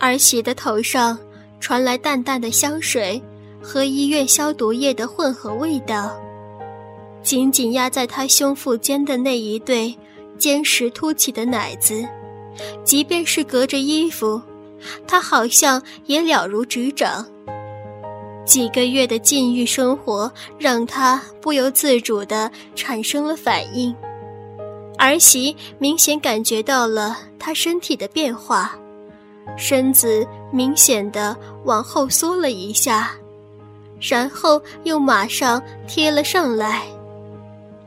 儿媳的头上传来淡淡的香水和医院消毒液的混合味道，紧紧压在她胸腹间的那一对坚实凸起的奶子，即便是隔着衣服，她好像也了如指掌。几个月的禁欲生活让她不由自主地产生了反应，儿媳明显感觉到了她身体的变化。身子明显的往后缩了一下，然后又马上贴了上来，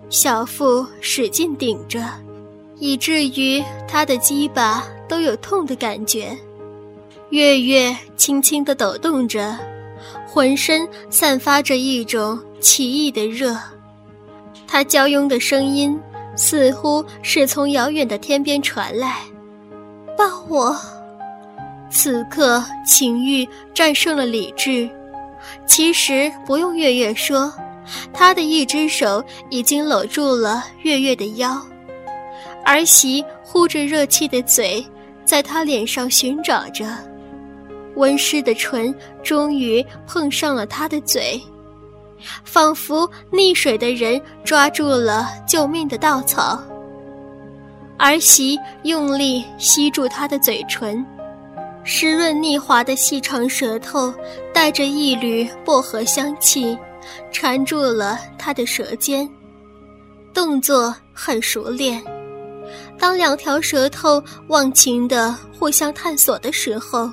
小腹使劲顶着，以至于他的鸡巴都有痛的感觉。月月轻轻的抖动着，浑身散发着一种奇异的热。他娇慵的声音似乎是从遥远的天边传来：“抱我。”此刻情欲战胜了理智，其实不用月月说，他的一只手已经搂住了月月的腰，儿媳呼着热气的嘴在他脸上寻找着，温湿的唇终于碰上了他的嘴，仿佛溺水的人抓住了救命的稻草，儿媳用力吸住他的嘴唇。湿润腻滑的细长舌头，带着一缕薄荷香气，缠住了他的舌尖，动作很熟练。当两条舌头忘情地互相探索的时候，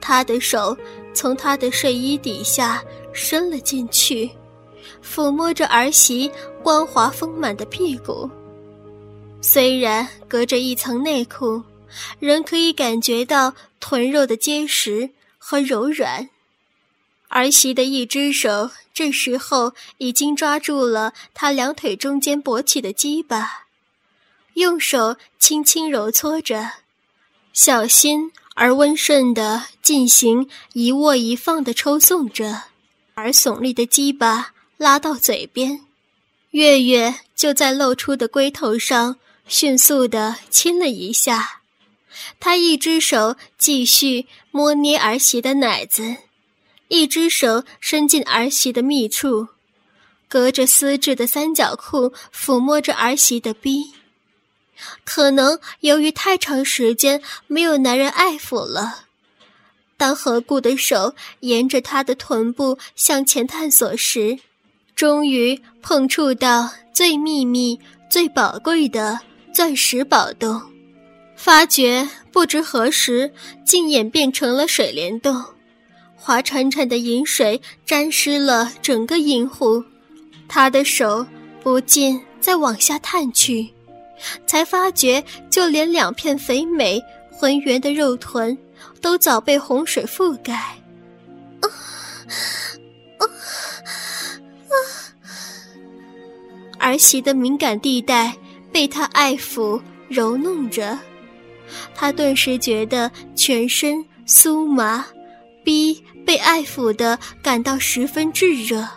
他的手从他的睡衣底下伸了进去，抚摸着儿媳光滑丰满的屁股。虽然隔着一层内裤。仍可以感觉到臀肉的结实和柔软，儿媳的一只手这时候已经抓住了她两腿中间勃起的鸡巴，用手轻轻揉搓着，小心而温顺地进行一握一放的抽送着，而耸立的鸡巴拉到嘴边，月月就在露出的龟头上迅速地亲了一下。他一只手继续摸捏儿媳的奶子，一只手伸进儿媳的密处，隔着丝质的三角裤抚摸着儿媳的逼。可能由于太长时间没有男人爱抚了，当何故的手沿着她的臀部向前探索时，终于碰触到最秘密、最宝贵的钻石宝洞。发觉不知何时竟演变成了水帘洞，滑潺潺的饮水沾湿了整个银湖。他的手不禁再往下探去，才发觉就连两片肥美浑圆的肉臀都早被洪水覆盖。啊啊啊！儿媳的敏感地带被他爱抚揉弄着。他顿时觉得全身酥麻，逼被爱抚的感到十分炙热，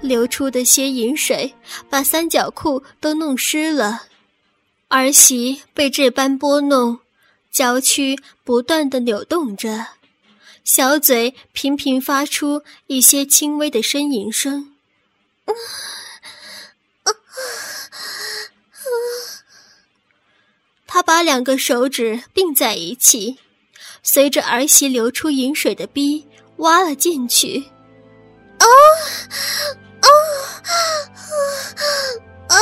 流出的些饮水把三角裤都弄湿了。儿媳被这般拨弄，娇躯不断的扭动着，小嘴频频发出一些轻微的呻吟声。啊，啊，啊他把两个手指并在一起，随着儿媳流出饮水的逼挖了进去。啊啊啊！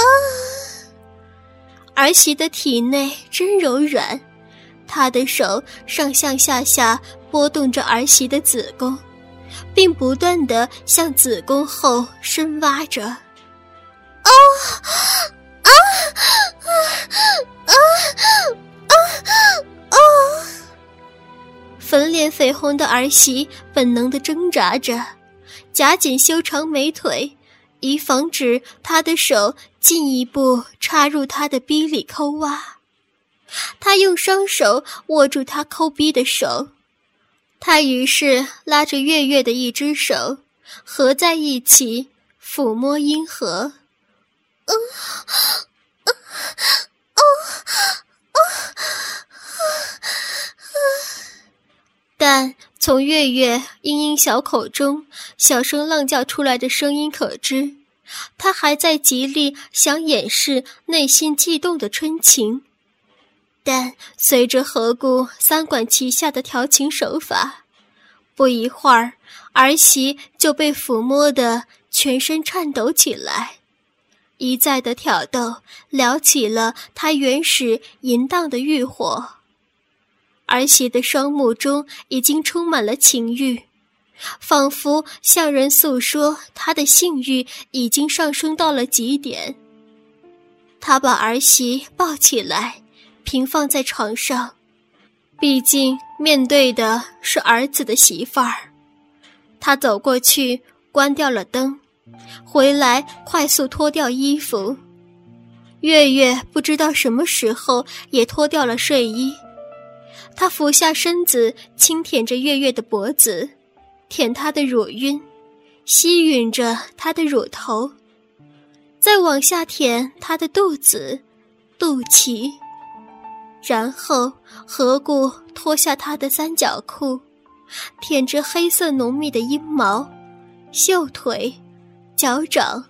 儿媳的体内真柔软，她的手上上下下拨动着儿媳的子宫，并不断的向子宫后深挖着。绯红的儿媳本能的挣扎着，夹紧修长美腿，以防止他的手进一步插入他的逼里抠挖。他用双手握住他抠逼的手，他于是拉着月月的一只手，合在一起抚摸阴核。啊啊啊啊啊！但从月月嘤嘤小口中小声浪叫出来的声音可知，他还在极力想掩饰内心悸动的春情。但随着何故三管齐下的调情手法，不一会儿，儿媳就被抚摸得全身颤抖起来，一再的挑逗撩起了她原始淫荡的欲火。儿媳的双目中已经充满了情欲，仿佛向人诉说她的性欲已经上升到了极点。他把儿媳抱起来。平放在床上，毕竟面对的是儿子的媳妇儿。他走过去，关掉了灯，回来快速脱掉衣服。月月不知道什么时候也脱掉了睡衣，他俯下身子，轻舔着月月的脖子，舔她的乳晕，吸吮着她的乳头，再往下舔她的肚子、肚脐。然后，何故脱下她的三角裤，舔着黑色浓密的阴毛、袖腿、脚掌、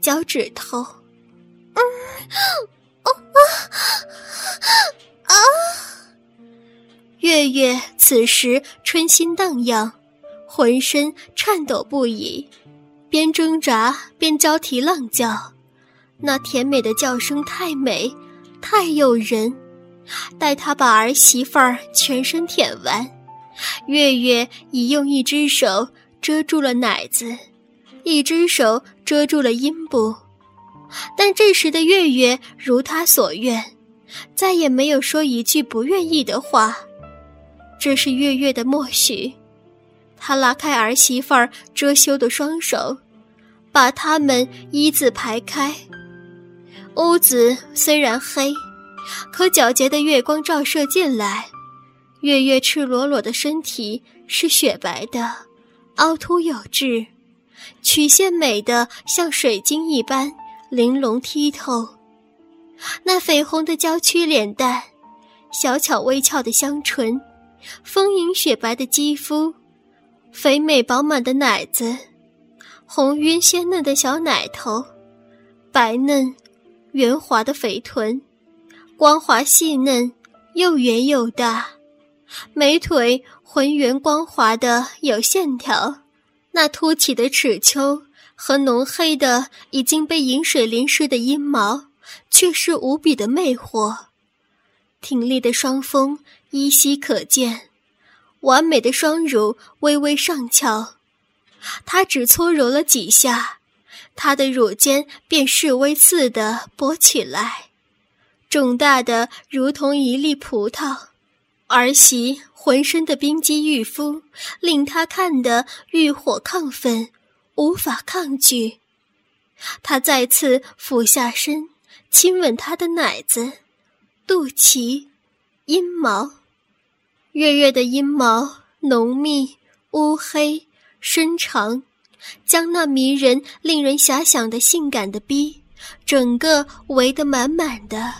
脚趾头。嗯，月月此时春心荡漾，浑身颤抖不已，边挣扎边交替浪叫，那甜美的叫声太美，太诱人。待他把儿媳妇儿全身舔完，月月已用一只手遮住了奶子，一只手遮住了阴部。但这时的月月如他所愿，再也没有说一句不愿意的话。这是月月的默许。他拉开儿媳妇儿遮羞的双手，把它们一字排开。屋子虽然黑。可皎洁的月光照射进来，月月赤裸裸的身体是雪白的，凹凸有致，曲线美得像水晶一般玲珑剔透。那绯红的娇躯脸蛋，小巧微翘的香唇，丰盈雪白的肌肤，肥美饱满的奶子，红晕鲜嫩的小奶头，白嫩圆滑的肥臀。光滑细嫩，又圆又大，美腿浑圆光滑的有线条，那凸起的齿丘和浓黑的已经被饮水淋湿的阴毛，却是无比的魅惑。挺立的双峰依稀可见，完美的双乳微微上翘，他只搓揉了几下，她的乳尖便示威似的勃起来。肿大的如同一粒葡萄，儿媳浑身的冰肌玉肤令他看得欲火亢奋，无法抗拒。他再次俯下身，亲吻她的奶子、肚脐、阴毛。月月的阴毛浓密、乌黑、深长，将那迷人、令人遐想的性感的逼整个围得满满的。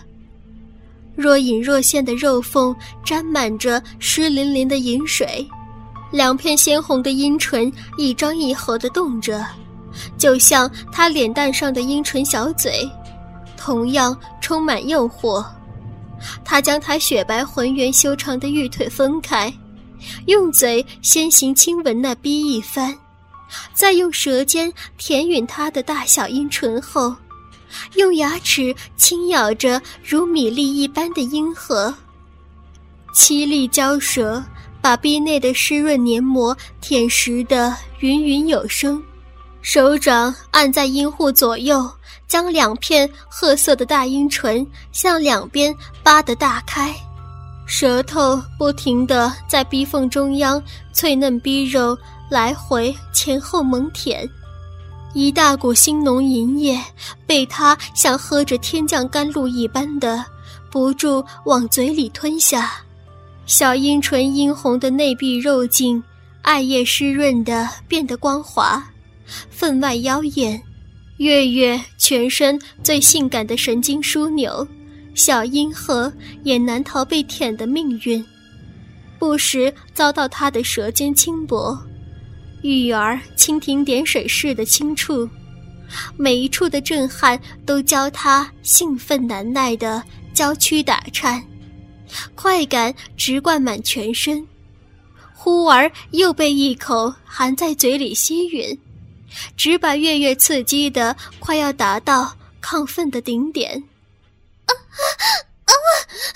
若隐若现的肉缝沾满着湿淋淋的饮水，两片鲜红的阴唇一张一合的动着，就像她脸蛋上的阴唇小嘴，同样充满诱惑。他将她雪白浑圆修长的玉腿分开，用嘴先行亲吻那逼一番，再用舌尖舔吮她的大小阴唇后。用牙齿轻咬着如米粒一般的阴核，凄厉交舌把壁内的湿润黏膜舔食得云云有声，手掌按在阴户左右，将两片褐色的大阴唇向两边扒得大开，舌头不停地在逼缝中央脆嫩逼肉来回前后猛舔。一大股腥浓淫液被他像喝着天降甘露一般的不住往嘴里吞下，小阴唇殷红的内壁肉茎，艾叶湿润的变得光滑，分外妖艳。月月全身最性感的神经枢纽，小阴核也难逃被舔的命运。不时遭到他的舌尖轻薄，玉儿蜻蜓点水似的轻触，每一处的震撼都教他兴奋难耐的娇躯打颤，快感直灌满全身，忽而又被一口含在嘴里吸吮，只把月月刺激的快要达到亢奋的顶点。啊啊啊！